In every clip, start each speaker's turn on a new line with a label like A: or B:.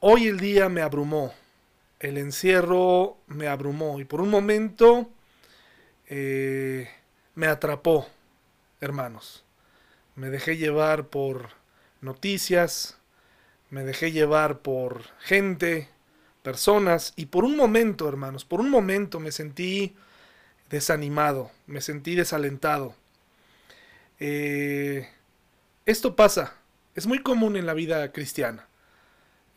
A: Hoy el día me abrumó, el encierro me abrumó y por un momento eh, me atrapó, hermanos. Me dejé llevar por noticias, me dejé llevar por gente, personas y por un momento, hermanos, por un momento me sentí desanimado, me sentí desalentado. Eh, esto pasa, es muy común en la vida cristiana.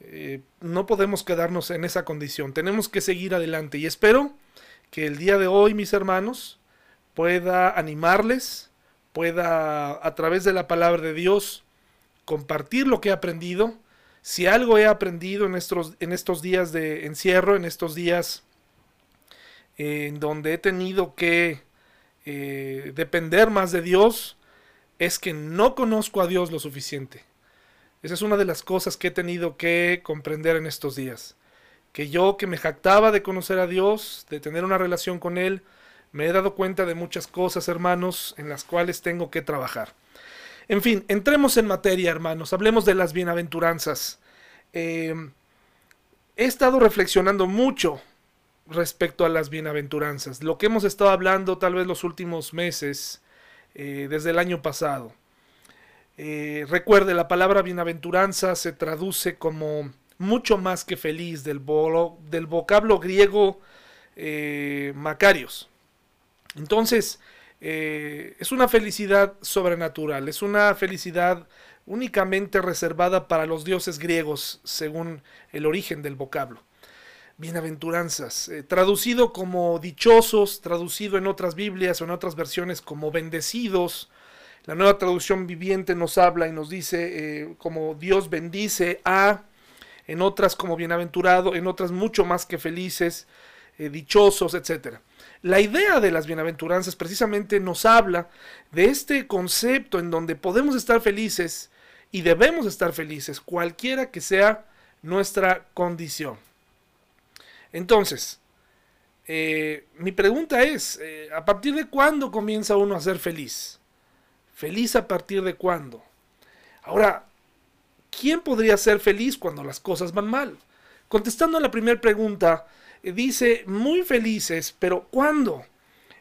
A: Eh, no podemos quedarnos en esa condición, tenemos que seguir adelante y espero que el día de hoy, mis hermanos, pueda animarles, pueda a través de la palabra de Dios compartir lo que he aprendido. Si algo he aprendido en estos, en estos días de encierro, en estos días en donde he tenido que eh, depender más de Dios, es que no conozco a Dios lo suficiente. Esa es una de las cosas que he tenido que comprender en estos días. Que yo que me jactaba de conocer a Dios, de tener una relación con Él, me he dado cuenta de muchas cosas, hermanos, en las cuales tengo que trabajar. En fin, entremos en materia, hermanos. Hablemos de las bienaventuranzas. Eh, he estado reflexionando mucho respecto a las bienaventuranzas. Lo que hemos estado hablando tal vez los últimos meses, eh, desde el año pasado. Eh, recuerde, la palabra bienaventuranza se traduce como mucho más que feliz del, del vocablo griego eh, Macarios. Entonces, eh, es una felicidad sobrenatural, es una felicidad únicamente reservada para los dioses griegos, según el origen del vocablo. Bienaventuranzas, traducido como dichosos, traducido en otras Biblias o en otras versiones como bendecidos, la nueva traducción viviente nos habla y nos dice eh, como Dios bendice a, en otras como bienaventurado, en otras mucho más que felices, eh, dichosos, etc. La idea de las bienaventuranzas precisamente nos habla de este concepto en donde podemos estar felices y debemos estar felices, cualquiera que sea nuestra condición. Entonces, eh, mi pregunta es, ¿a partir de cuándo comienza uno a ser feliz? ¿Feliz a partir de cuándo? Ahora, ¿quién podría ser feliz cuando las cosas van mal? Contestando a la primera pregunta, eh, dice muy felices, pero ¿cuándo?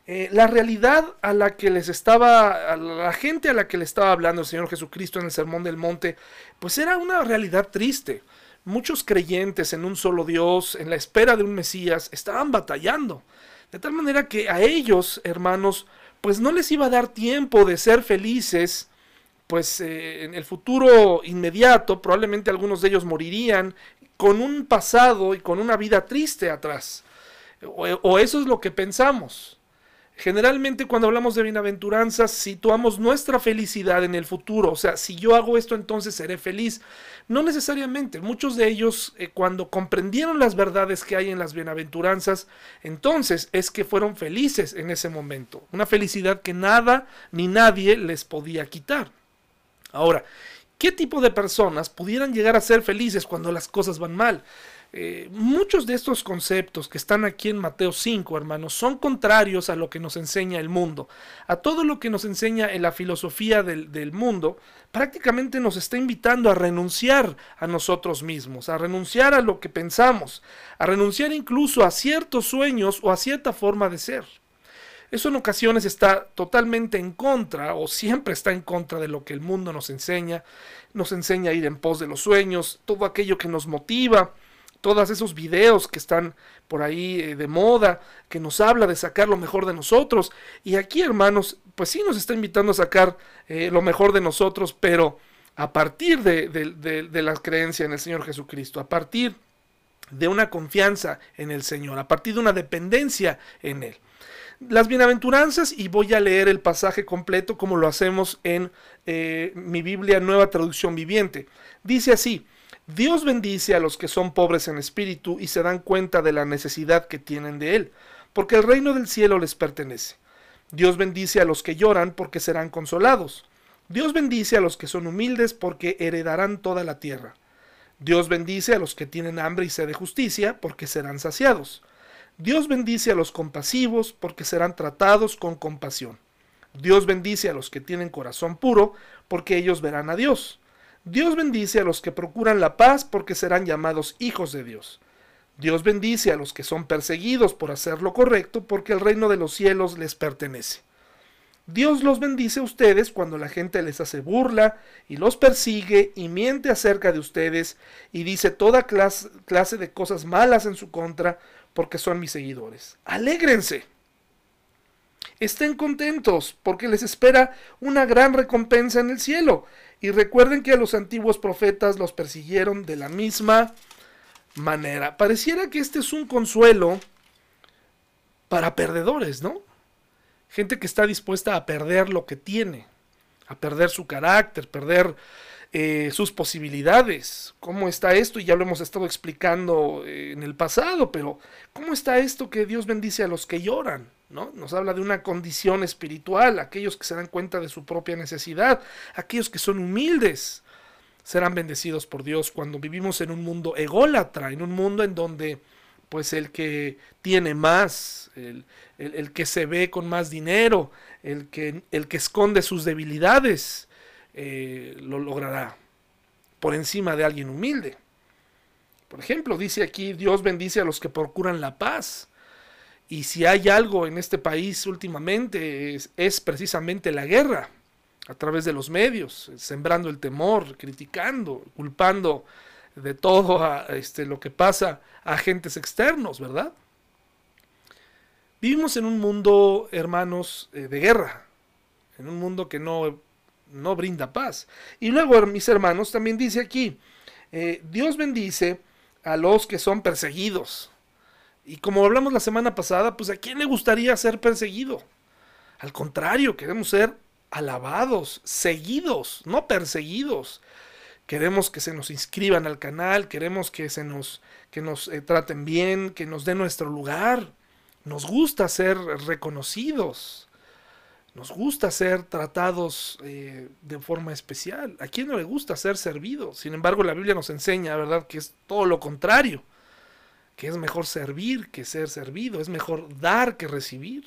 A: Eh, la realidad a la que les estaba, a la gente a la que le estaba hablando el Señor Jesucristo en el Sermón del Monte, pues era una realidad triste. Muchos creyentes en un solo Dios, en la espera de un Mesías, estaban batallando. De tal manera que a ellos, hermanos, pues no les iba a dar tiempo de ser felices, pues eh, en el futuro inmediato probablemente algunos de ellos morirían con un pasado y con una vida triste atrás. o eso es lo que pensamos. Generalmente cuando hablamos de bienaventuranzas situamos nuestra felicidad en el futuro, o sea, si yo hago esto entonces seré feliz. No necesariamente, muchos de ellos eh, cuando comprendieron las verdades que hay en las bienaventuranzas, entonces es que fueron felices en ese momento, una felicidad que nada ni nadie les podía quitar. Ahora, ¿qué tipo de personas pudieran llegar a ser felices cuando las cosas van mal? Eh, muchos de estos conceptos que están aquí en Mateo 5, hermanos, son contrarios a lo que nos enseña el mundo. A todo lo que nos enseña en la filosofía del, del mundo, prácticamente nos está invitando a renunciar a nosotros mismos, a renunciar a lo que pensamos, a renunciar incluso a ciertos sueños o a cierta forma de ser. Eso en ocasiones está totalmente en contra o siempre está en contra de lo que el mundo nos enseña. Nos enseña a ir en pos de los sueños, todo aquello que nos motiva, todos esos videos que están por ahí eh, de moda, que nos habla de sacar lo mejor de nosotros. Y aquí, hermanos, pues sí nos está invitando a sacar eh, lo mejor de nosotros, pero a partir de, de, la creencia en el Señor Jesucristo, a partir de una confianza en el Señor, a partir de una dependencia en Él. Las bienaventuranzas, y voy a leer el pasaje completo como lo hacemos en eh, mi Biblia Nueva Traducción Viviente. Dice así, Dios bendice a los que son pobres en espíritu y se dan cuenta de la necesidad que tienen de Él, porque el reino del cielo les pertenece. Dios bendice a los que lloran porque serán consolados. Dios bendice a los que son humildes porque heredarán toda la tierra. Dios bendice a los que tienen hambre y sed de justicia porque serán saciados. Dios bendice a los compasivos porque serán tratados con compasión. Dios bendice a los que tienen corazón puro porque ellos verán a Dios. Dios bendice a los que procuran la paz porque serán llamados hijos de Dios. Dios bendice a los que son perseguidos por hacer lo correcto porque el reino de los cielos les pertenece. Dios los bendice a ustedes cuando la gente les hace burla y los persigue y miente acerca de ustedes y dice toda clase, de cosas malas en su contra porque son mis seguidores. Alégrense. Estén contentos porque les espera una gran recompensa en el cielo. Y recuerden que a los antiguos profetas los persiguieron de la misma manera. Pareciera que este es un consuelo para perdedores, ¿no? Gente que está dispuesta a perder lo que tiene, a perder su carácter, perder eh, sus posibilidades. ¿Cómo está esto? Y ya lo hemos estado explicando eh, en el pasado, pero ¿cómo está esto que Dios bendice a los que lloran? ¿No? Nos habla de una condición espiritual, aquellos que se dan cuenta de su propia necesidad, aquellos que son humildes, serán bendecidos por Dios cuando vivimos en un mundo ególatra, en un mundo en donde pues el que tiene más, el, que se ve con más dinero, el que, el que esconde sus debilidades, eh, lo logrará por encima de alguien humilde. Por ejemplo, dice aquí, Dios bendice a los que procuran la paz. Y si hay algo en este país últimamente es precisamente la guerra a través de los medios, sembrando el temor, criticando, culpando de todo a, este, lo que pasa a agentes externos, ¿verdad? Vivimos en un mundo, hermanos, eh, de guerra, en un mundo que no, no, brinda paz. Y luego, mis hermanos, también dice aquí, eh, Dios bendice a los que son perseguidos. Y como hablamos la semana pasada, pues a quién le gustaría ser perseguido. Al contrario, queremos ser alabados, seguidos, no perseguidos. Queremos que se nos inscriban al canal, queremos que se nos, que nos eh, traten bien, que nos den nuestro lugar. Nos gusta ser reconocidos. Nos gusta ser tratados eh, de forma especial. ¿A quién no le gusta ser servido? Sin embargo, la Biblia nos enseña, ¿verdad?, que es todo lo contrario. Que es mejor servir que ser servido. Es mejor dar que recibir.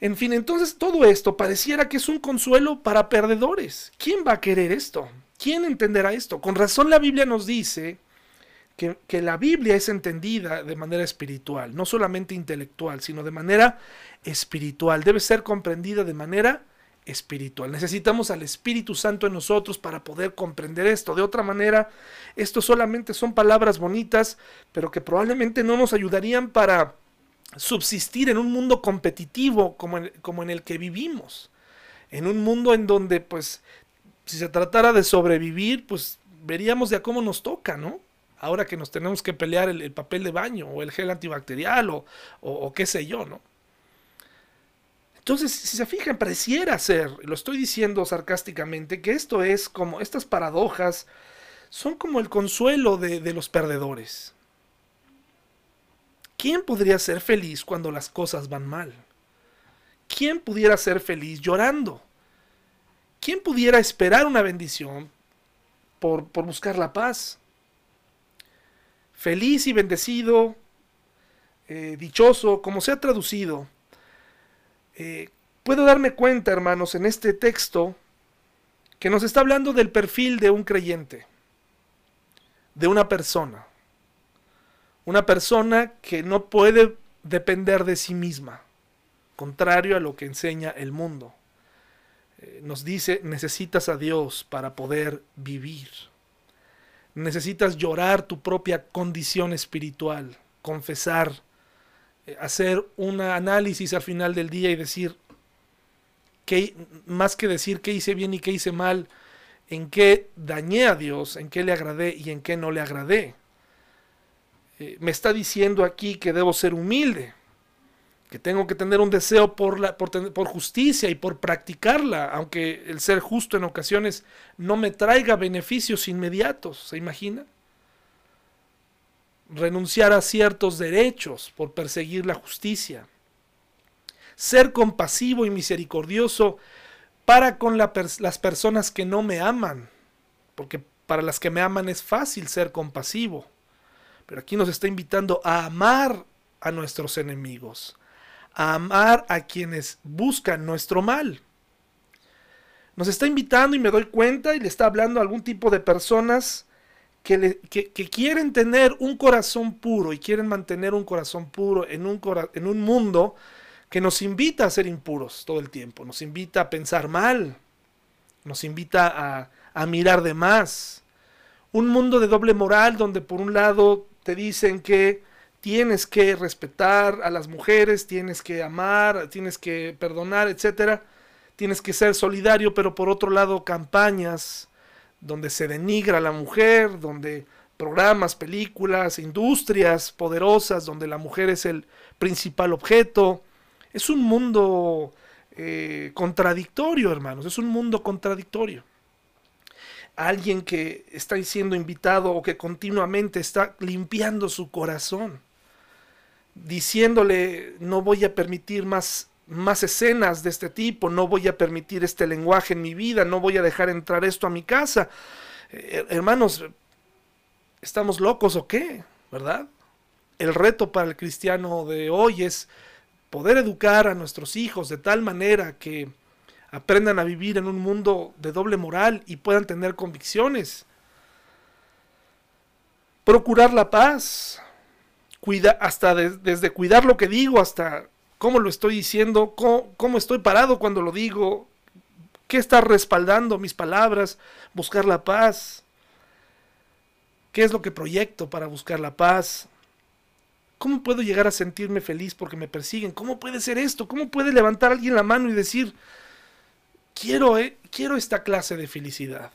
A: En fin, entonces todo esto pareciera que es un consuelo para perdedores. ¿Quién va a querer esto? ¿Quién entenderá esto? Con razón la Biblia nos dice que, la Biblia es entendida de manera espiritual, no solamente intelectual, sino de manera espiritual. Debe ser comprendida de manera espiritual. Necesitamos al Espíritu Santo en nosotros para poder comprender esto. De otra manera, esto solamente son palabras bonitas, pero que probablemente no nos ayudarían para subsistir en un mundo competitivo como en, como en el que vivimos. En un mundo en donde, pues, si se tratara de sobrevivir, pues veríamos de a cómo nos toca, ¿no? Ahora que nos tenemos que pelear el, papel de baño o el gel antibacterial o, o, qué sé yo, ¿no? Entonces, si se fijan, pareciera ser, lo estoy diciendo sarcásticamente, que esto es como, estas paradojas son como el consuelo de, los perdedores. ¿Quién podría ser feliz cuando las cosas van mal? ¿Quién pudiera ser feliz llorando? ¿Quién pudiera esperar una bendición por, buscar la paz? Feliz y bendecido, eh, dichoso, como sea traducido. Eh, puedo darme cuenta, hermanos, en este texto que nos está hablando del perfil de un creyente, de una persona. Una persona que no puede depender de sí misma, contrario a lo que enseña el mundo. Eh, nos dice, necesitas a Dios para poder vivir. Necesitas llorar tu propia condición espiritual, confesar, hacer un análisis al final del día y decir, que, más que decir qué hice bien y qué hice mal, en qué dañé a Dios, en qué le agradé y en qué no le agradé. Eh, me está diciendo aquí que debo ser humilde, que tengo que tener un deseo por, la, por, por, justicia y por practicarla, aunque el ser justo en ocasiones no me traiga beneficios inmediatos, ¿se imagina? Renunciar a ciertos derechos por perseguir la justicia. Ser compasivo y misericordioso para con las personas que no me aman, porque para las que me aman es fácil ser compasivo. Pero aquí nos está invitando a amar a nuestros enemigos, a amar a quienes buscan nuestro mal. Nos está invitando y me doy cuenta y le está hablando a algún tipo de personas que, quieren tener un corazón puro y quieren mantener un corazón puro en un, en un mundo que nos invita a ser impuros todo el tiempo, nos invita a pensar mal, nos invita a, a mirar de más. Un mundo de doble moral donde por un lado te dicen que tienes que respetar a las mujeres, tienes que amar, tienes que perdonar, etcétera, tienes que ser solidario, pero por otro lado campañas donde se denigra a la mujer, donde programas, películas, industrias poderosas, donde la mujer es el principal objeto. Es un mundo eh, contradictorio, hermanos, es un mundo contradictorio. Alguien que está siendo invitado o que continuamente está limpiando su corazón, diciéndole, no voy a permitir más más escenas de este tipo, no voy a permitir este lenguaje en mi vida, no voy a dejar entrar esto a mi casa. Eh, hermanos, ¿estamos locos o qué? ¿Verdad? El reto para el cristiano de hoy es poder educar a nuestros hijos de tal manera que aprendan a vivir en un mundo de doble moral y puedan tener convicciones. Procurar la paz, cuida, hasta desde cuidar lo que digo hasta cómo lo estoy diciendo, ¿Cómo, estoy parado cuando lo digo, qué está respaldando mis palabras, buscar la paz, qué es lo que proyecto para buscar la paz, ¿Cómo puedo llegar a sentirme feliz porque me persiguen? ¿Cómo puede ser esto? ¿Cómo puede levantar alguien la mano y decir, quiero, eh, quiero esta clase de felicidad?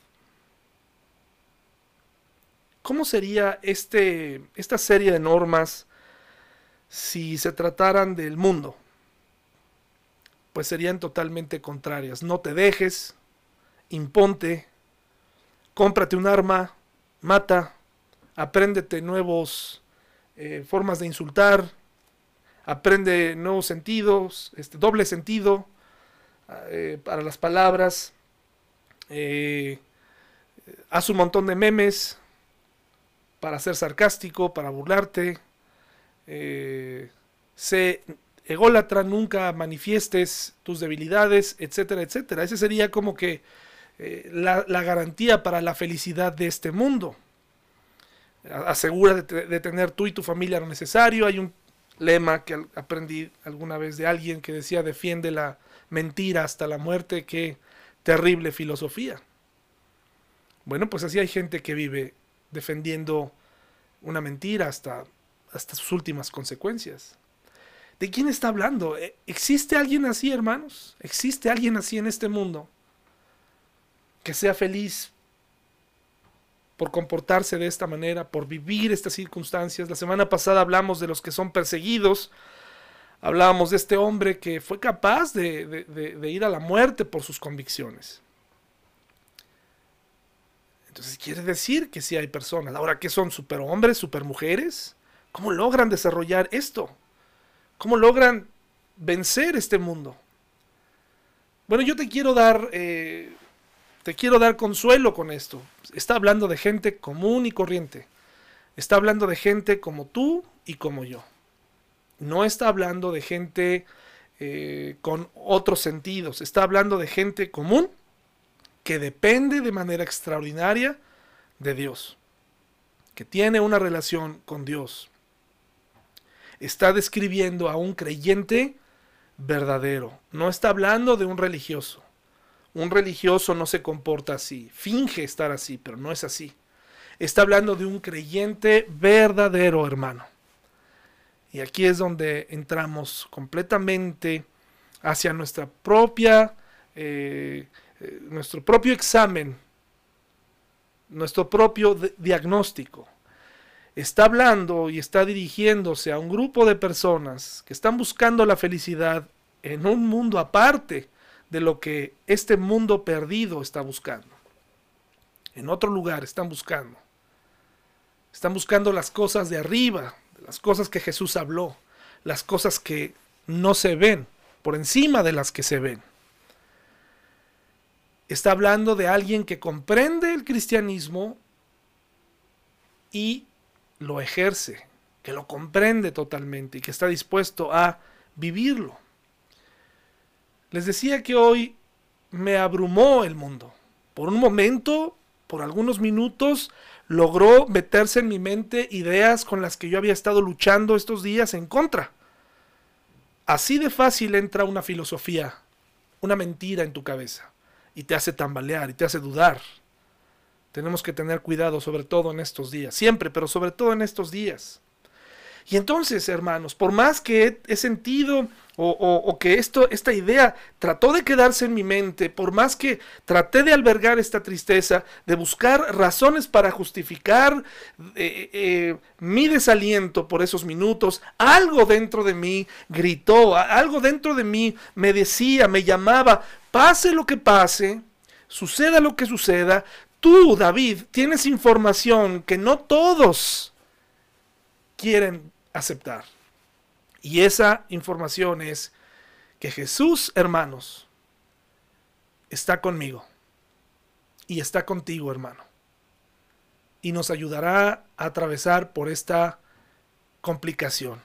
A: ¿Cómo sería este, esta serie de normas si se trataran del mundo, pues serían totalmente contrarias. No te dejes, imponte, cómprate un arma, mata, apréndete nuevos eh, formas de insultar, aprende nuevos sentidos, este, doble sentido eh, para las palabras, eh, haz un montón de memes para ser sarcástico, para burlarte, eh, sé ególatra, nunca manifiestes tus debilidades, etcétera, etcétera. Ese sería como que eh, la, garantía para la felicidad de este mundo. Asegura de, tener tú y tu familia lo necesario. Hay un lema que aprendí alguna vez de alguien que decía defiende la mentira hasta la muerte. Qué terrible filosofía. Bueno, pues así hay gente que vive defendiendo una mentira hasta hasta sus últimas consecuencias. ¿De quién está hablando? ¿E-, ¿Existe alguien así, hermanos? ¿Existe alguien así en este mundo? Que sea feliz por comportarse de esta manera, por vivir estas circunstancias. La semana pasada hablamos de los que son perseguidos. Hablábamos de este hombre que fue capaz de, ir a la muerte por sus convicciones. Entonces quiere decir que sí hay personas. Ahora, ¿qué son? ¿Superhombres? ¿Supermujeres? ¿Cómo logran desarrollar esto? ¿Cómo logran vencer este mundo? Bueno, yo te quiero dar, eh, te quiero dar consuelo con esto. Está hablando de gente común y corriente. Está hablando de gente como tú y como yo. No está hablando de gente eh, con otros sentidos. Está hablando de gente común que depende de manera extraordinaria de Dios. Que tiene una relación con Dios está describiendo a un creyente verdadero. No está hablando de un religioso. Un religioso no se comporta así, finge estar así, pero no es así. Está hablando de un creyente verdadero, hermano. Y aquí es donde entramos completamente hacia nuestra propia, eh, eh, nuestro propio examen, nuestro propio diagnóstico está hablando y está dirigiéndose a un grupo de personas que están buscando la felicidad en un mundo aparte de lo que este mundo perdido está buscando. En otro lugar están buscando. Están buscando las cosas de arriba, las cosas que Jesús habló, las cosas que no se ven, por encima de las que se ven. Está hablando de alguien que comprende el cristianismo y lo ejerce, que lo comprende totalmente y que está dispuesto a vivirlo. Les decía que hoy me abrumó el mundo. Por un momento, por algunos minutos, logró meterse en mi mente ideas con las que yo había estado luchando estos días en contra. Así de fácil entra una filosofía, una mentira en tu cabeza y te hace tambalear y te hace dudar. Tenemos que tener cuidado sobre todo en estos días, siempre, pero sobre todo en estos días. Y entonces, hermanos, por más que he, sentido o, que esto, esta idea trató de quedarse en mi mente, por más que traté de albergar esta tristeza, de buscar razones para justificar eh, eh, mi desaliento por esos minutos, algo dentro de mí gritó, algo dentro de mí me decía, me llamaba, pase lo que pase, suceda lo que suceda, tú, David, tienes información que no todos quieren aceptar. Y esa información es que Jesús, hermanos, está conmigo. Y está contigo, hermano. Y nos ayudará a atravesar por esta complicación.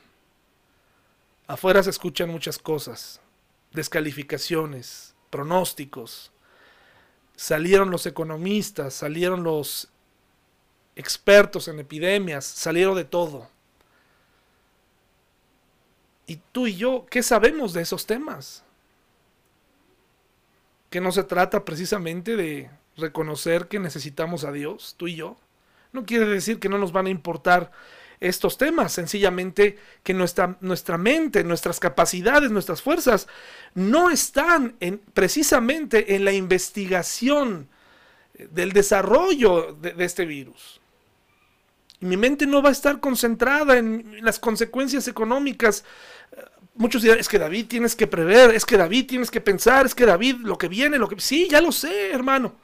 A: Afuera se escuchan muchas cosas, descalificaciones, pronósticos. Salieron los economistas, salieron los expertos en epidemias, salieron de todo. ¿Y tú y yo qué sabemos de esos temas? Que no se trata precisamente de reconocer que necesitamos a Dios, tú y yo. No quiere decir que no nos van a importar estos temas, sencillamente que nuestra, nuestra mente, nuestras capacidades, nuestras fuerzas no están en, precisamente en la investigación del desarrollo de, este virus. Mi mente no va a estar concentrada en las consecuencias económicas. Muchos dirán, es que David tienes que prever, es que David tienes que pensar, es que David lo que viene, lo que... Sí, ya lo sé, hermano.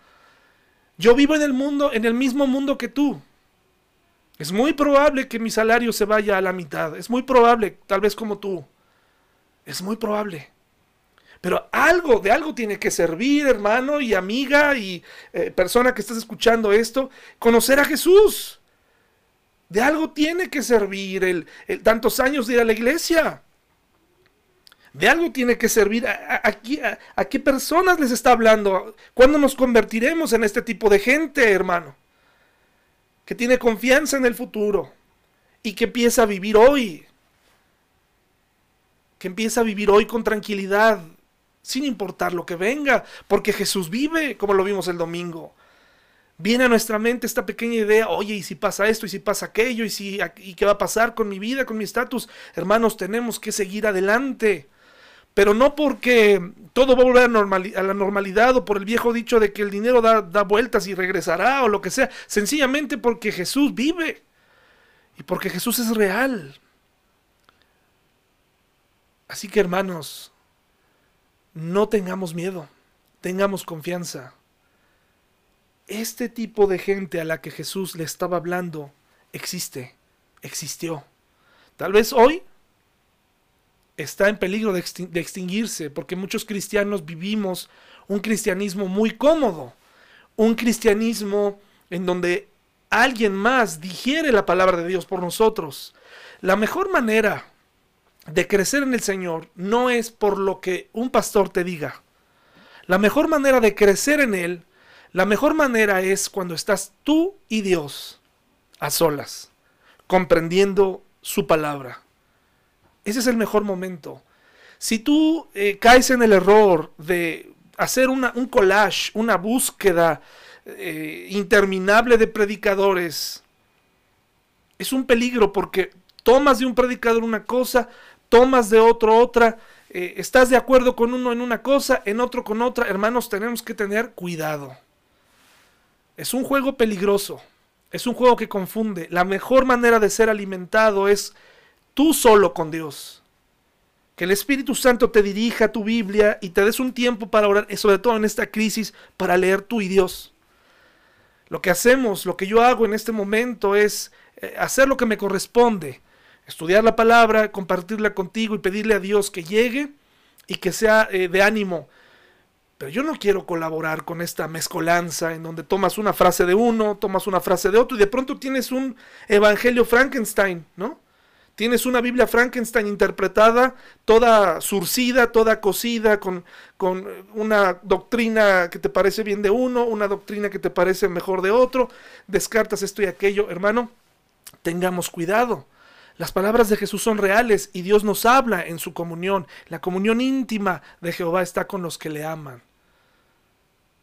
A: Yo vivo en el mundo, en el mismo mundo que tú. Es muy probable que mi salario se vaya a la mitad. Es muy probable, tal vez como tú. Es muy probable. Pero algo, de algo tiene que servir, hermano y amiga y eh, persona que estás escuchando esto, conocer a Jesús. De algo tiene que servir el, tantos años de ir a la iglesia. De algo tiene que servir. ¿A, a, qué personas les está hablando? ¿Cuándo nos convertiremos en este tipo de gente, hermano? Que tiene confianza en el futuro y que empieza a vivir hoy. Que empieza a vivir hoy con tranquilidad, sin importar lo que venga, porque Jesús vive, como lo vimos el domingo viene a nuestra mente esta pequeña idea, oye, y si pasa esto, y si pasa aquello, y, si, y qué va a pasar con mi vida, con mi estatus, hermanos, tenemos que seguir adelante. Pero no porque todo va a volver a, la normalidad o por el viejo dicho de que el dinero da, da vueltas y regresará o lo que sea. Sencillamente porque Jesús vive y porque Jesús es real. Así que hermanos, no tengamos miedo, tengamos confianza este tipo de gente a la que Jesús le estaba hablando existe, existió. Tal vez hoy está en peligro de, extinguirse porque muchos cristianos vivimos un cristianismo muy cómodo, un cristianismo en donde alguien más digiere la palabra de Dios por nosotros. La mejor manera de crecer en el Señor no es por lo que un pastor te diga. La mejor manera de crecer en Él la mejor manera es cuando estás tú y Dios a solas, comprendiendo su palabra. Ese es el mejor momento. Si tú eh, caes en el error de hacer una, un collage, una búsqueda eh, interminable de predicadores, es un peligro porque tomas de un predicador una cosa, tomas de otro otra, eh, estás de acuerdo con uno en una cosa, en otro con otra. Hermanos, tenemos que tener cuidado. Es un juego peligroso. Es un juego que confunde. La mejor manera de ser alimentado es tú solo con Dios. Que el Espíritu Santo te dirija tu Biblia y te des un tiempo para orar, sobre todo en esta crisis, para leer tú y Dios. Lo que hacemos, lo que yo hago en este momento es eh, hacer lo que me corresponde. Estudiar la palabra, compartirla contigo y pedirle a Dios que llegue y que sea eh, de ánimo pero yo no quiero colaborar con esta mezcolanza en donde tomas una frase de uno, tomas una frase de otro y de pronto tienes un evangelio Frankenstein, ¿no? Tienes una Biblia Frankenstein interpretada, toda surcida, toda cosida, con, con, una doctrina que te parece bien de uno, una doctrina que te parece mejor de otro, descartas esto y aquello. Hermano, tengamos cuidado. Las palabras de Jesús son reales y Dios nos habla en su comunión. La comunión íntima de Jehová está con los que le aman,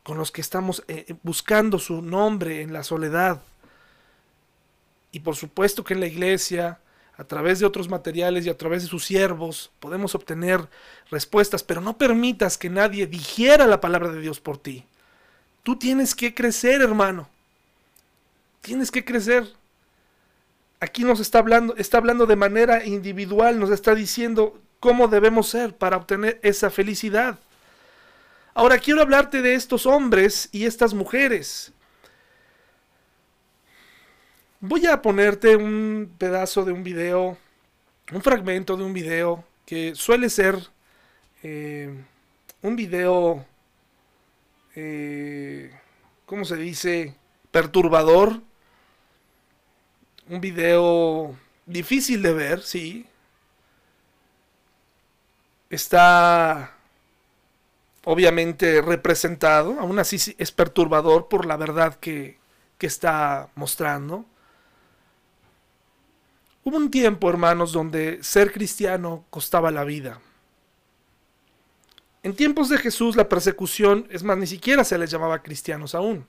A: con los que estamos eh, buscando su nombre en la soledad. Y por supuesto que en la iglesia a través de otros materiales y a través de sus siervos podemos obtener respuestas, pero no permitas que nadie digiera la palabra de Dios por ti. Tú tienes que crecer, hermano. Tienes que crecer. Aquí nos está hablando, está hablando de manera individual, nos está diciendo cómo debemos ser para obtener esa felicidad. Ahora quiero hablarte de estos hombres y estas mujeres Voy a ponerte un pedazo de un video, un fragmento de un video que suele ser eh, un video, eh, ¿cómo se dice? Perturbador. Un video difícil de ver, sí. Está obviamente representado, aún así es perturbador por la verdad que, que está mostrando. Hubo un tiempo, hermanos, donde ser cristiano costaba la vida. En tiempos de Jesús la persecución, es más, ni siquiera se les llamaba cristianos aún.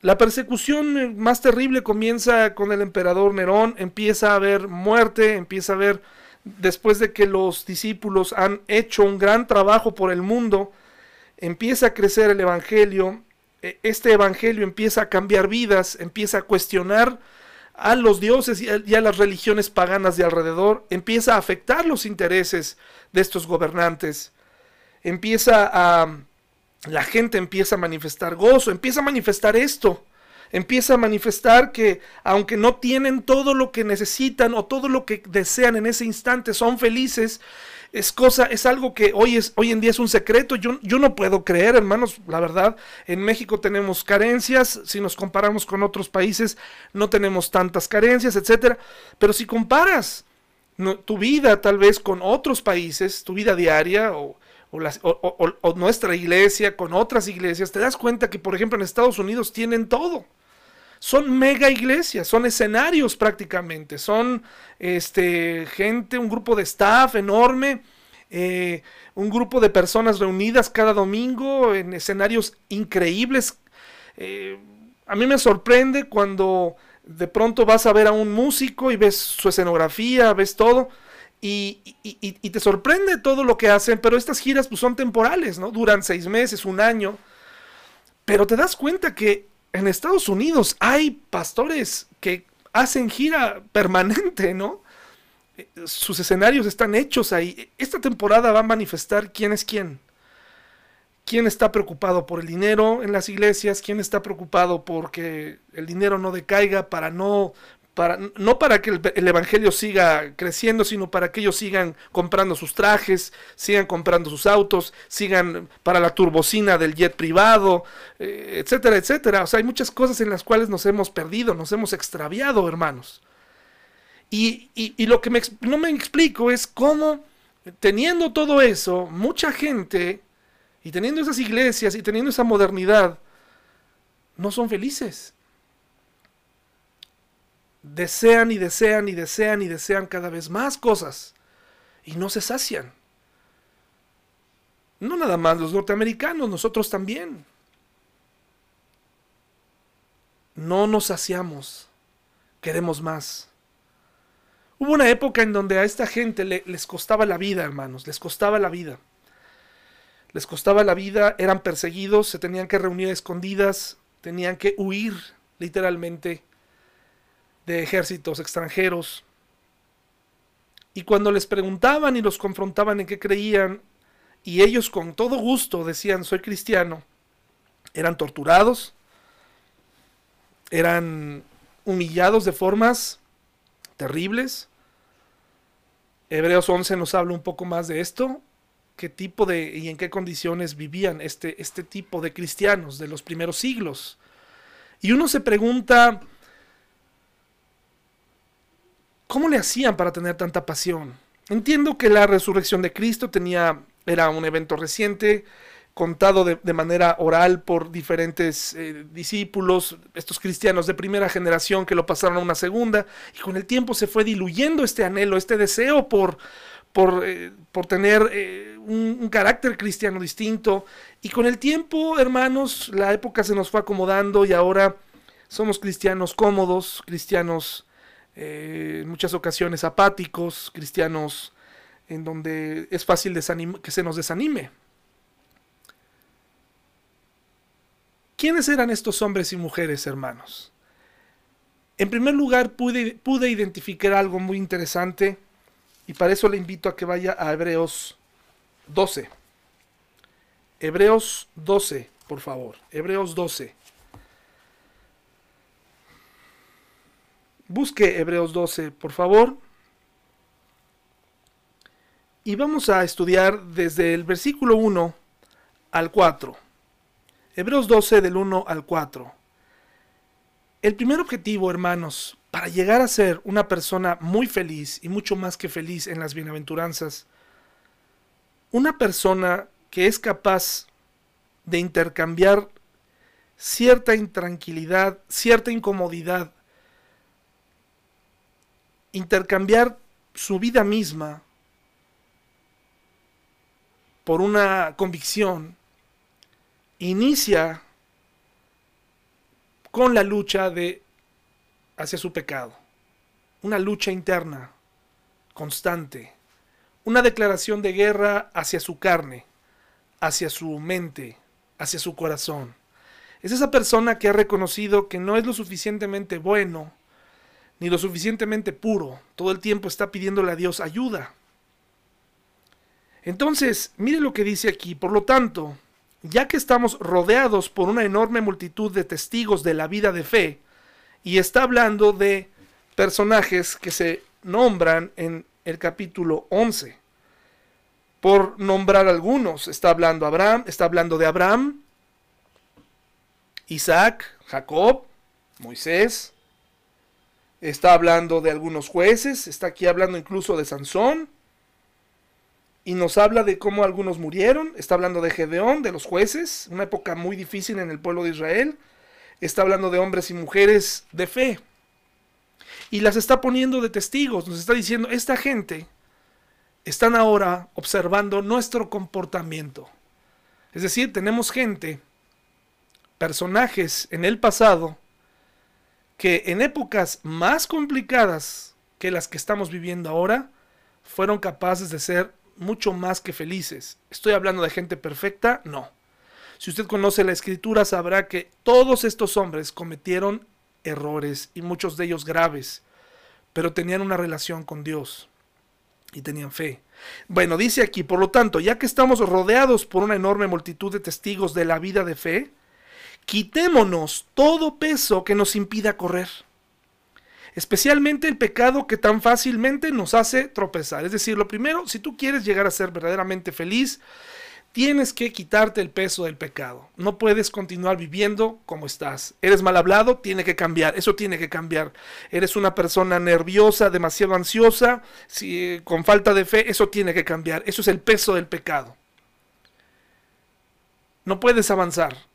A: La persecución más terrible comienza con el emperador Nerón, empieza a haber muerte, empieza a haber, después de que los discípulos han hecho un gran trabajo por el mundo, empieza a crecer el Evangelio, e, este Evangelio empieza a cambiar vidas, empieza a cuestionar a los dioses y a, las religiones paganas de alrededor, empieza a afectar los intereses de estos gobernantes, empieza a... La gente empieza a manifestar gozo, empieza a manifestar esto, empieza a manifestar que aunque no tienen todo lo que necesitan o todo lo que desean en ese instante, son felices, es cosa, es algo que hoy, es, hoy en día es un secreto. Yo, yo no puedo creer, hermanos, la verdad, en México tenemos carencias, si nos comparamos con otros países, no tenemos tantas carencias, etcétera. Pero si comparas tu vida tal vez con otros países, tu vida diaria o, o, nuestra iglesia con otras iglesias, te das cuenta que, por ejemplo, en Estados Unidos tienen todo son mega iglesias, son escenarios prácticamente, son este, gente, un grupo de staff enorme, eh, un grupo de personas reunidas cada domingo en escenarios increíbles. Eh, a mí me sorprende cuando de pronto vas a ver a un músico y ves su escenografía, ves todo. Y, te sorprende todo lo que hacen, pero estas giras pues, son temporales, ¿no? Duran seis meses, un año. Pero te das cuenta que en Estados Unidos hay pastores que hacen gira permanente, ¿no? Sus escenarios están hechos ahí. Esta temporada va a manifestar quién es quién. ¿Quién está preocupado por el dinero en las iglesias? ¿Quién está preocupado porque el dinero no decaiga para no no para que el, Evangelio siga creciendo, sino para que ellos sigan comprando sus trajes, sigan comprando sus autos, sigan para la turbocina del jet privado, eh, etcétera, etcétera. O sea, hay muchas cosas en las cuales nos hemos perdido, nos hemos extraviado, hermanos. Y, y lo que no me explico es cómo, teniendo todo eso, mucha gente, y teniendo esas iglesias y teniendo esa modernidad, no son felices desean y desean y desean y desean cada vez más cosas y no se sacian. No nada más los norteamericanos, nosotros también. No nos saciamos, queremos más. Hubo una época en donde a esta gente les costaba la vida, hermanos, les costaba la vida. Les costaba la vida, eran perseguidos, se tenían que reunir escondidas, tenían que huir literalmente de ejércitos extranjeros. Y cuando les preguntaban y los confrontaban en qué creían, y ellos con todo gusto decían soy cristiano, eran torturados, eran humillados de formas terribles. Hebreos 11 nos habla un poco más de esto, qué tipo de y en qué condiciones vivían este, este tipo de cristianos de los primeros siglos. Y uno se pregunta, ¿Cómo le hacían para tener tanta pasión? Entiendo que la resurrección de Cristo tenía, era un evento reciente, contado de, manera oral por diferentes eh, discípulos, estos cristianos de primera generación que lo pasaron a una segunda, y con el tiempo se fue diluyendo este anhelo, este deseo por, por, eh, por tener eh, un, un, carácter cristiano distinto, y con el tiempo, hermanos, la época se nos fue acomodando y ahora somos cristianos cómodos, cristianos eh, en muchas ocasiones apáticos, cristianos en donde es fácil que se nos desanime. ¿Quiénes eran estos hombres y mujeres, hermanos? En primer lugar, pude, pude identificar algo muy interesante y para eso le invito a que vaya a Hebreos 12. Hebreos 12, por favor. Hebreos 12. Busque Hebreos 12, por favor. Y vamos a estudiar desde el versículo 1 al 4. Hebreos 12 del 1 al 4. El primer objetivo, hermanos, para llegar a ser una persona muy feliz y mucho más que feliz en las bienaventuranzas, una persona que es capaz de intercambiar cierta intranquilidad, cierta incomodidad intercambiar su vida misma por una convicción, inicia con la lucha de hacia su pecado, una lucha interna constante, una declaración de guerra hacia su carne, hacia su mente, hacia su corazón. Es esa persona que ha reconocido que no es lo suficientemente bueno ni lo suficientemente puro. Todo el tiempo está pidiéndole a Dios ayuda. Entonces, mire lo que dice aquí. Por lo tanto, ya que estamos rodeados por una enorme multitud de testigos de la vida de fe, y está hablando de personajes que se nombran en el capítulo 11. Por nombrar algunos, está hablando Abraham, está hablando de Abraham, Isaac, Jacob, Moisés, está hablando de algunos jueces, está aquí hablando incluso de Sansón, y nos habla de cómo algunos murieron, está hablando de Gedeón, de los jueces, una época muy difícil en el pueblo de Israel, está hablando de hombres y mujeres de fe, y las está poniendo de testigos, nos está diciendo, esta gente están ahora observando nuestro comportamiento. Es decir, tenemos gente, personajes en el pasado, que en épocas más complicadas que las que estamos viviendo ahora, fueron capaces de ser mucho más que felices. ¿Estoy hablando de gente perfecta? No. Si usted conoce la escritura, sabrá que todos estos hombres cometieron errores y muchos de ellos graves, pero tenían una relación con Dios y tenían fe. Bueno, dice aquí, por lo tanto, ya que estamos rodeados por una enorme multitud de testigos de la vida de fe, quitémonos todo peso que nos impida correr. Especialmente el pecado que tan fácilmente nos hace tropezar. Es decir, lo primero, si tú quieres llegar a ser verdaderamente feliz, tienes que quitarte el peso del pecado. No puedes continuar viviendo como estás. Eres mal hablado, tiene que cambiar. Eso tiene que cambiar. Eres una persona nerviosa, demasiado ansiosa, si, con falta de fe, eso tiene que cambiar. Eso es el peso del pecado. No puedes avanzar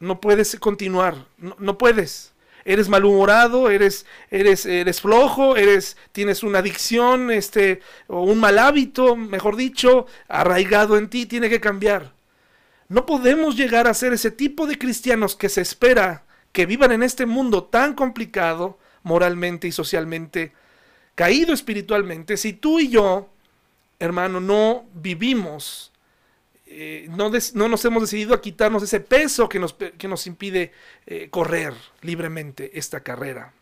A: no puedes continuar, no, puedes. Eres malhumorado, eres, eres, eres flojo, eres, tienes una adicción, este, o un mal hábito, mejor dicho, arraigado en ti, tiene que cambiar. No podemos llegar a ser ese tipo de cristianos que se espera que vivan en este mundo tan complicado, moralmente y socialmente, caído espiritualmente, si tú y yo, hermano, no vivimos eh, no, nos hemos decidido a quitarnos ese peso que nos, que nos impide eh, correr libremente esta carrera.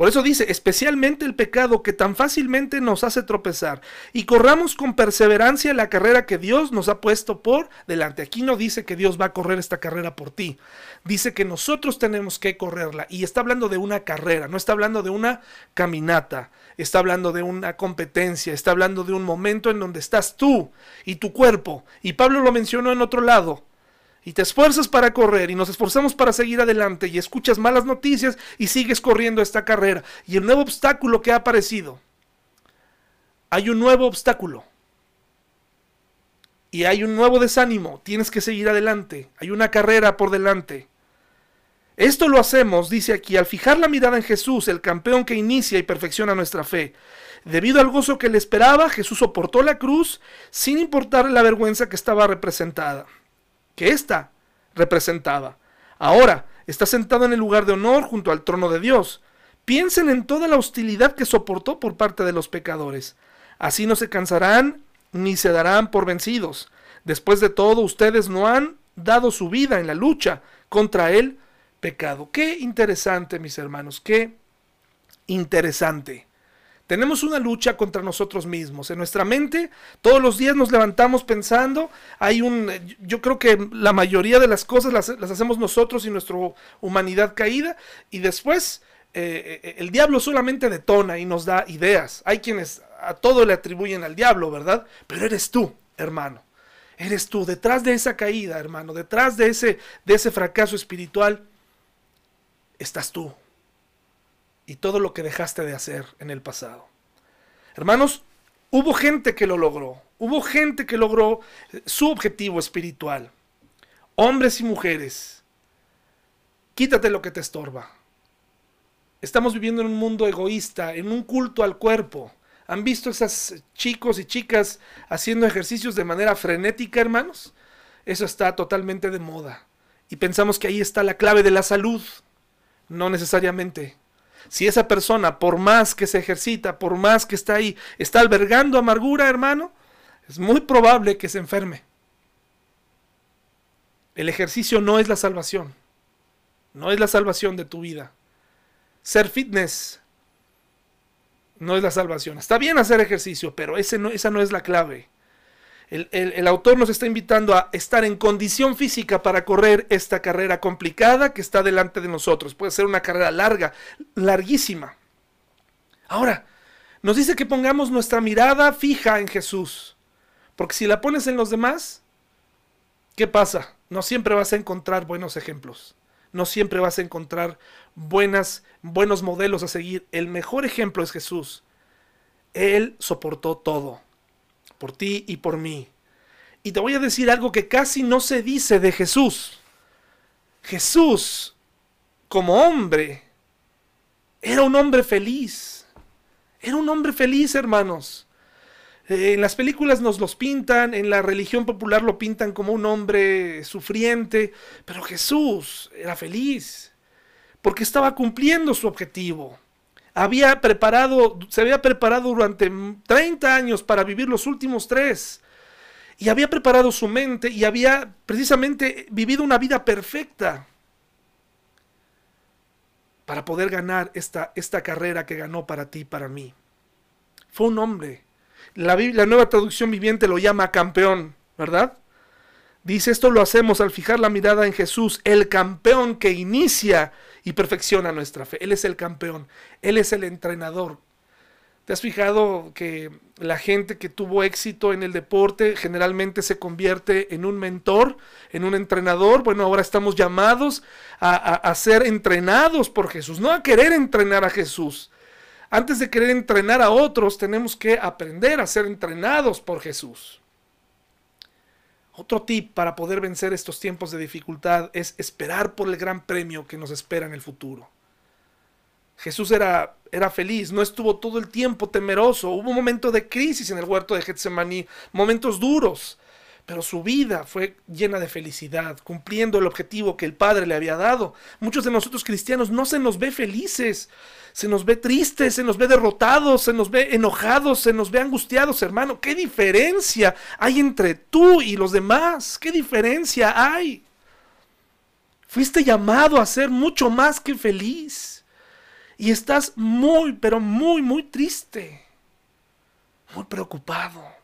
A: Por eso dice, especialmente el pecado que tan fácilmente nos hace tropezar, y corramos con perseverancia la carrera que Dios nos ha puesto por delante. Aquí no dice que Dios va a correr esta carrera por ti, dice que nosotros tenemos que correrla, y está hablando de una carrera, no está hablando de una caminata, está hablando de una competencia, está hablando de un momento en donde estás tú y tu cuerpo, y Pablo lo mencionó en otro lado, y te esfuerzas para correr y nos esforzamos para seguir adelante y escuchas malas noticias y sigues corriendo esta carrera. Y el nuevo obstáculo que ha aparecido, hay un nuevo obstáculo. Y hay un nuevo desánimo, tienes que seguir adelante, hay una carrera por delante. Esto lo hacemos, dice aquí, al fijar la mirada en Jesús, el campeón que inicia y perfecciona nuestra fe. Debido al gozo que le esperaba, Jesús soportó la cruz sin importar la vergüenza que estaba representada que ésta representaba. Ahora está sentado en el lugar de honor junto al trono de Dios. Piensen en toda la hostilidad que soportó por parte de los pecadores. Así no se cansarán ni se darán por vencidos. Después de todo, ustedes no han dado su vida en la lucha contra el pecado. Qué interesante, mis hermanos, qué interesante. Tenemos una lucha contra nosotros mismos. En nuestra mente, todos los días nos levantamos pensando, hay un, yo creo que la mayoría de las cosas las, hacemos nosotros y nuestra humanidad caída, y después eh, eh, el diablo solamente detona y nos da ideas. Hay quienes a todo le atribuyen al diablo, ¿verdad? Pero eres tú, hermano. Eres tú, detrás de esa caída, hermano, detrás de ese, de ese fracaso espiritual, estás tú y todo lo que dejaste de hacer en el pasado. Hermanos, hubo gente que lo logró, hubo gente que logró su objetivo espiritual. Hombres y mujeres, quítate lo que te estorba. Estamos viviendo en un mundo egoísta, en un culto al cuerpo. ¿Han visto esas chicos y chicas haciendo ejercicios de manera frenética, hermanos? Eso está totalmente de moda. Y pensamos que ahí está la clave de la salud. No necesariamente. Si esa persona, por más que se ejercita, por más que está ahí, está albergando amargura, hermano, es muy probable que se enferme. El ejercicio no es la salvación. No es la salvación de tu vida. Ser fitness no es la salvación. Está bien hacer ejercicio, pero ese no, esa no es la clave. El, autor nos está invitando a estar en condición física para correr esta carrera complicada que está delante de nosotros. Puede ser una carrera larga, larguísima. Ahora, nos dice que pongamos nuestra mirada fija en Jesús. Porque si la pones en los demás, ¿qué pasa? No siempre vas a encontrar buenos ejemplos. No siempre vas a encontrar buenas, buenos modelos a seguir. El mejor ejemplo es Jesús. Él soportó todo por ti y por mí. Y te voy a decir algo que casi no se dice de Jesús. Jesús, como hombre, era un hombre feliz. Era un hombre feliz, hermanos. Eh, en las películas nos los pintan, en la religión popular lo pintan como un hombre sufriente, pero Jesús era feliz porque estaba cumpliendo su objetivo había preparado, se había preparado durante 30 años para vivir los últimos tres. Y había preparado su mente y había precisamente vivido una vida perfecta para poder ganar esta, esta carrera que ganó para ti para mí. Fue un hombre. La, la nueva traducción viviente lo llama campeón, ¿verdad? Dice, esto lo hacemos al fijar la mirada en Jesús, el campeón que inicia y perfecciona nuestra fe. Él es el campeón, Él es el entrenador. ¿Te has fijado que la gente que tuvo éxito en el deporte generalmente se convierte en un mentor, en un entrenador? Bueno, ahora estamos llamados a, ser entrenados por Jesús, no a querer entrenar a Jesús. Antes de querer entrenar a otros, tenemos que aprender a ser entrenados por Jesús. Otro tip para poder vencer estos tiempos de dificultad es esperar por el gran premio que nos espera en el futuro. Jesús era, era feliz, no estuvo todo el tiempo temeroso. Hubo un momento de crisis en el huerto de Getsemaní, momentos duros, pero su vida fue llena de felicidad, cumpliendo el objetivo que el Padre le había dado. Muchos de nosotros cristianos no se nos ve felices, se nos ve tristes, se nos ve derrotados, se nos ve enojados, se nos ve angustiados, hermano. ¿Qué diferencia hay entre tú y los demás? ¿Qué diferencia hay? Fuiste llamado a ser mucho más que feliz. Y estás muy, pero muy, muy triste. Muy preocupado.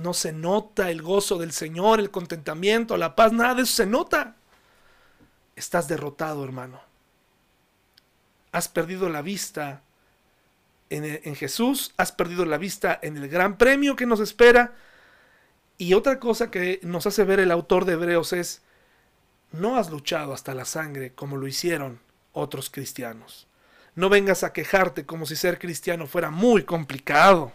A: No se nota el gozo del Señor, el contentamiento, la paz, nada de eso se nota. Estás derrotado, hermano has perdido la vista en, Jesús, has perdido la vista en el gran premio que nos espera Y otra cosa que nos hace ver el autor de Hebreos es, no has luchado hasta la sangre como lo hicieron otros cristianos. No vengas a quejarte como si ser cristiano fuera muy complicado,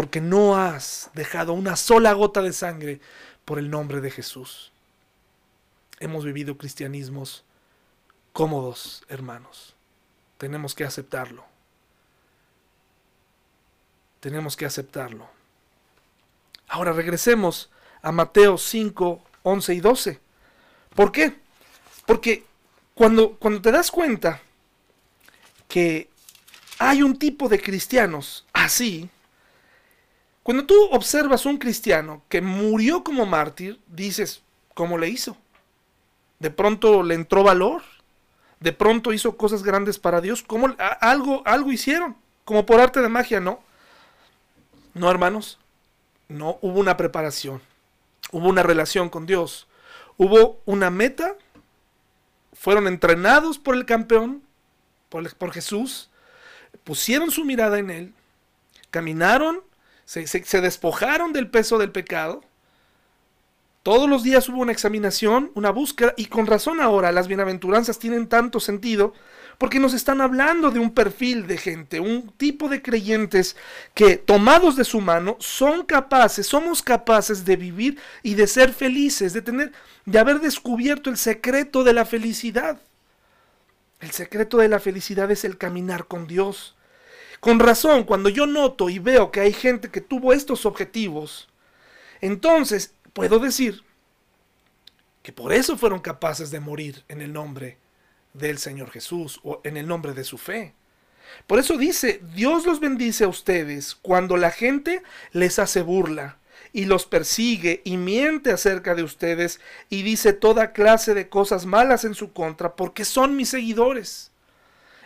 A: porque no has dejado una sola gota de sangre por el nombre de Jesús. Hemos vivido cristianismos cómodos, hermanos. Tenemos que aceptarlo. Tenemos que aceptarlo. Ahora regresemos a Mateo 5, 11 y 12. ¿Por qué? Porque cuando, cuando te das cuenta que hay un tipo de cristianos así, cuando tú observas un cristiano que murió como mártir, dices, ¿cómo le hizo? De pronto le entró valor, de pronto hizo cosas grandes para Dios, ¿cómo algo, algo hicieron? Como por arte de magia, ¿no? No, hermanos, no hubo una preparación, hubo una relación con Dios, hubo una meta, fueron entrenados por el campeón, por, por Jesús, pusieron su mirada en Él, caminaron, se, despojaron del peso del pecado, todos los días hubo una examinación, una búsqueda, y con razón ahora las bienaventuranzas tienen tanto sentido, porque nos están hablando de un perfil de gente, un tipo de creyentes que tomados de su mano son capaces, somos capaces de vivir y de ser felices, de tener, de haber descubierto el secreto de la felicidad. El secreto de la felicidad es el caminar con Dios. Con razón, cuando yo noto y veo que hay gente que tuvo estos objetivos, entonces puedo decir que por eso fueron capaces de morir en el nombre del Señor Jesús o en el nombre de su fe. Por eso dice, Dios los bendice a ustedes cuando la gente les hace burla y los persigue y miente acerca de ustedes y dice toda clase de cosas malas en su contra porque son mis seguidores.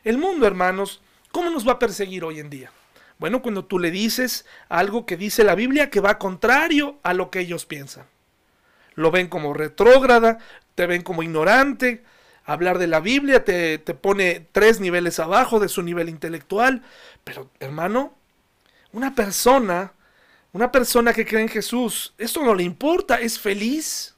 A: El mundo, hermanos, ¿cómo nos va a perseguir hoy en día? Bueno, cuando tú le dices algo que dice la Biblia que va contrario a lo que ellos piensan. Lo ven como retrógrada, te ven como ignorante. Hablar de la Biblia te, te pone tres niveles abajo de su nivel intelectual. Pero, hermano, una persona, una persona que cree en Jesús, esto no le importa, es feliz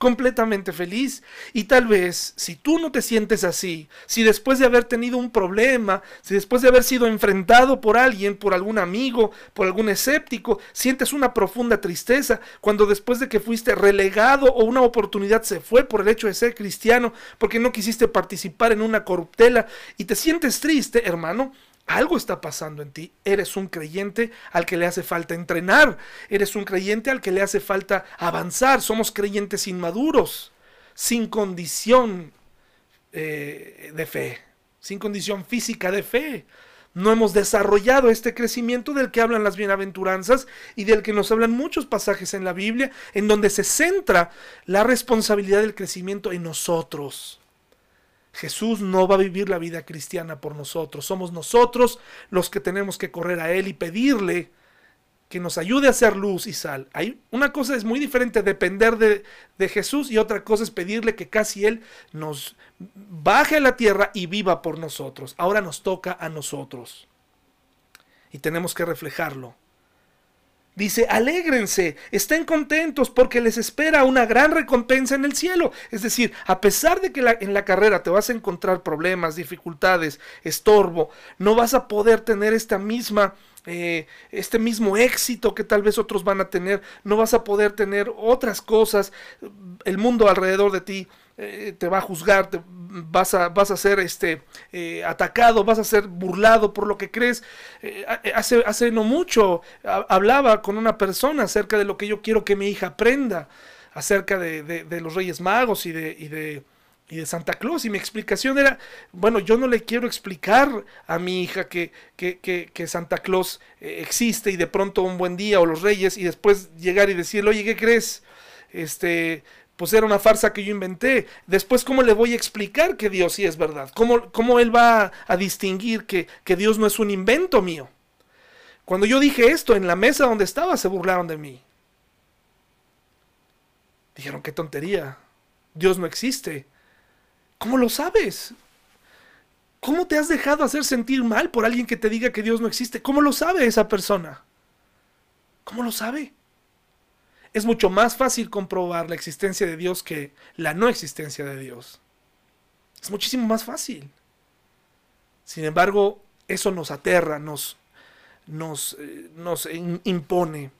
A: completamente feliz. Y tal vez, si tú no te sientes así, si después de haber tenido un problema, si después de haber sido enfrentado por alguien, por algún amigo, por algún escéptico, sientes una profunda tristeza, cuando después de que fuiste relegado o una oportunidad se fue por el hecho de ser cristiano, porque no quisiste participar en una corruptela y te sientes triste, hermano, algo está pasando en ti. Eres un creyente al que le hace falta entrenar. Eres un creyente al que le hace falta avanzar. Somos creyentes inmaduros, sin condición eh, de fe, sin condición física de fe. No hemos desarrollado este crecimiento del que hablan las bienaventuranzas y del que nos hablan muchos pasajes en la Biblia, en donde se centra la responsabilidad del crecimiento en nosotros. Jesús no va a vivir la vida cristiana por nosotros. Somos nosotros los que tenemos que correr a Él y pedirle que nos ayude a hacer luz y sal. Hay, una cosa es muy diferente depender de, de, Jesús y otra cosa es pedirle que casi Él nos baje a la tierra y viva por nosotros. Ahora nos toca a nosotros. Y tenemos que reflejarlo. Dice, alégrense, estén contentos porque les espera una gran recompensa en el cielo. Es decir, a pesar de que en la carrera te vas a encontrar problemas, dificultades, estorbo, no vas a poder tener esta misma, eh, este mismo éxito que tal vez otros van a tener, no vas a poder tener otras cosas, el mundo alrededor de ti eh, te va a juzgar, vas a, vas a ser este, eh, atacado, vas a ser burlado por lo que crees. Eh, hace, hace no mucho hablaba con una persona acerca de lo que yo quiero que mi hija aprenda, acerca de, los Reyes Magos y de, y de, y de Santa Claus. Y mi explicación era, bueno, yo no le quiero explicar a mi hija que, que, que, Santa Claus existe y de pronto un buen día o los Reyes y después llegar y decirle, oye, ¿qué crees? Este, pues era una farsa que yo inventé. Después, ¿cómo le voy a explicar que Dios sí es verdad? ¿Cómo, cómo él va a distinguir que, que Dios no es un invento mío? Cuando yo dije esto en la mesa donde estaba, se burlaron de mí. Dijeron, qué tontería. Dios no existe. ¿Cómo lo sabes? ¿Cómo te has dejado hacer sentir mal por alguien que te diga que Dios no existe? ¿Cómo lo sabe esa persona? ¿Cómo lo sabe? Es mucho más fácil comprobar la existencia de Dios que la no existencia de Dios. Es muchísimo más fácil. Sin embargo, eso nos aterra, nos, nos, eh, nos impone.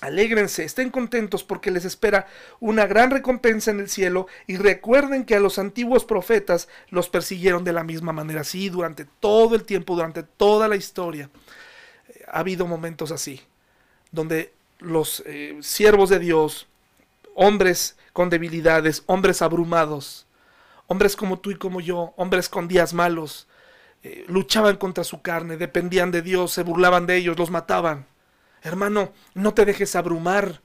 A: Alégrense, estén contentos porque les espera una gran recompensa en el cielo y recuerden que a los antiguos profetas los persiguieron de la misma manera, sí, durante todo el tiempo, durante toda la historia. Ha habido momentos así, donde los eh, siervos de Dios, hombres con debilidades, hombres abrumados, hombres como tú y como yo, hombres con días malos, eh, luchaban contra su carne, dependían de Dios, se burlaban de ellos, los mataban. Hermano, no te dejes abrumar,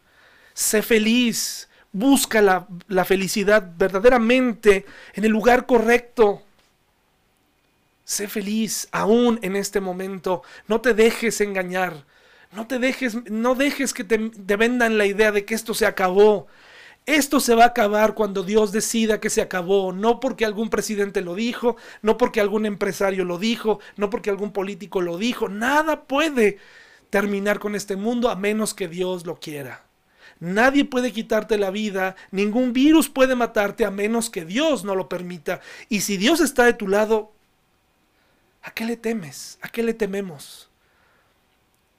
A: sé feliz, busca la, la felicidad verdaderamente en el lugar correcto. Sé feliz aún en este momento, no te dejes engañar. No te dejes, no dejes que te, vendan la idea de que esto se acabó. Esto se va a acabar cuando Dios decida que se acabó, no porque algún presidente lo dijo, no porque algún empresario lo dijo, no porque algún político lo dijo. Nada puede terminar con este mundo a menos que Dios lo quiera. Nadie puede quitarte la vida, ningún virus puede matarte a menos que Dios no lo permita. Y si Dios está de tu lado, ¿a qué le temes? ¿A qué le tememos?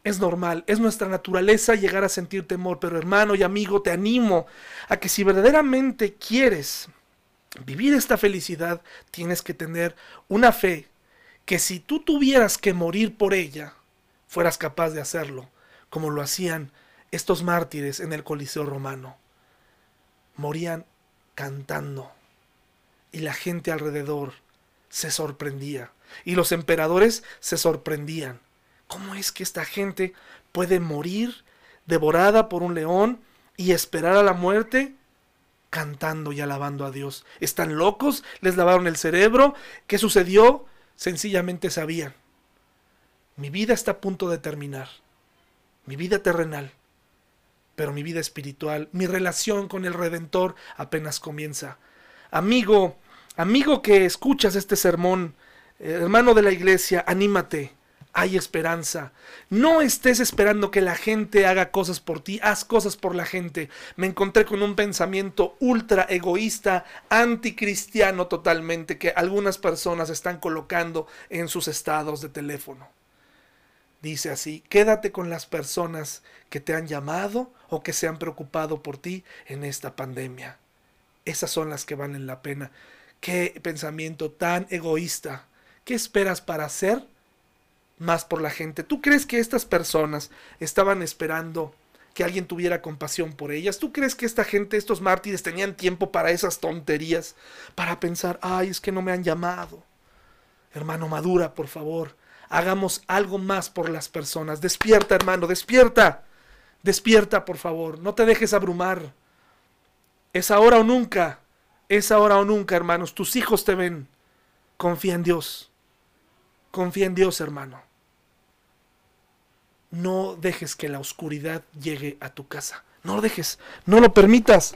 A: Es normal, es nuestra naturaleza llegar a sentir temor, pero hermano y amigo, te animo a que si verdaderamente quieres vivir esta felicidad, tienes que tener una fe que si tú tuvieras que morir por ella, fueras capaz de hacerlo, como lo hacían estos mártires en el Coliseo romano. Morían cantando y la gente alrededor se sorprendía y los emperadores se sorprendían ¿Cómo es que esta gente puede morir devorada por un león y esperar a la muerte cantando y alabando a Dios? ¿Están locos? ¿Les lavaron el cerebro? ¿Qué sucedió? Sencillamente sabían. Mi vida está a punto de terminar. Mi vida terrenal. Pero mi vida espiritual, mi relación con el Redentor apenas comienza. Amigo, amigo que escuchas este sermón, hermano de la iglesia, anímate hay esperanza. No estés esperando que la gente haga cosas por ti, haz cosas por la gente. Me encontré con un pensamiento ultra egoísta, anticristiano totalmente, que algunas personas están colocando en sus estados de teléfono. Dice así, quédate con las personas que te han llamado o que se han preocupado por ti en esta pandemia. Esas son las que valen la pena. Qué pensamiento tan egoísta. ¿Qué esperas para hacer? Más por la gente. ¿Tú crees que estas personas estaban esperando que alguien tuviera compasión por ellas? ¿Tú crees que esta gente, estos mártires, tenían tiempo para esas tonterías? Para pensar, ay, es que no me han llamado. Hermano, madura, por favor. Hagamos algo más por las personas. Despierta, hermano, despierta. Despierta, por favor. No te dejes abrumar. Es ahora o nunca. Es ahora o nunca, hermanos. Tus hijos te ven. Confía en Dios. Confía en Dios, hermano. No dejes que la oscuridad llegue a tu casa. No lo dejes, no lo permitas.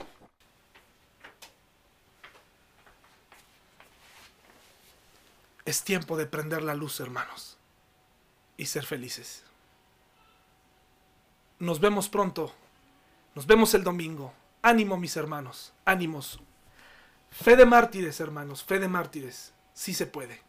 A: Es tiempo de prender la luz, hermanos, y ser felices. Nos vemos pronto. Nos vemos el domingo. Ánimo, mis hermanos. Ánimos. Fe de mártires, hermanos. Fe de mártires. Sí se puede.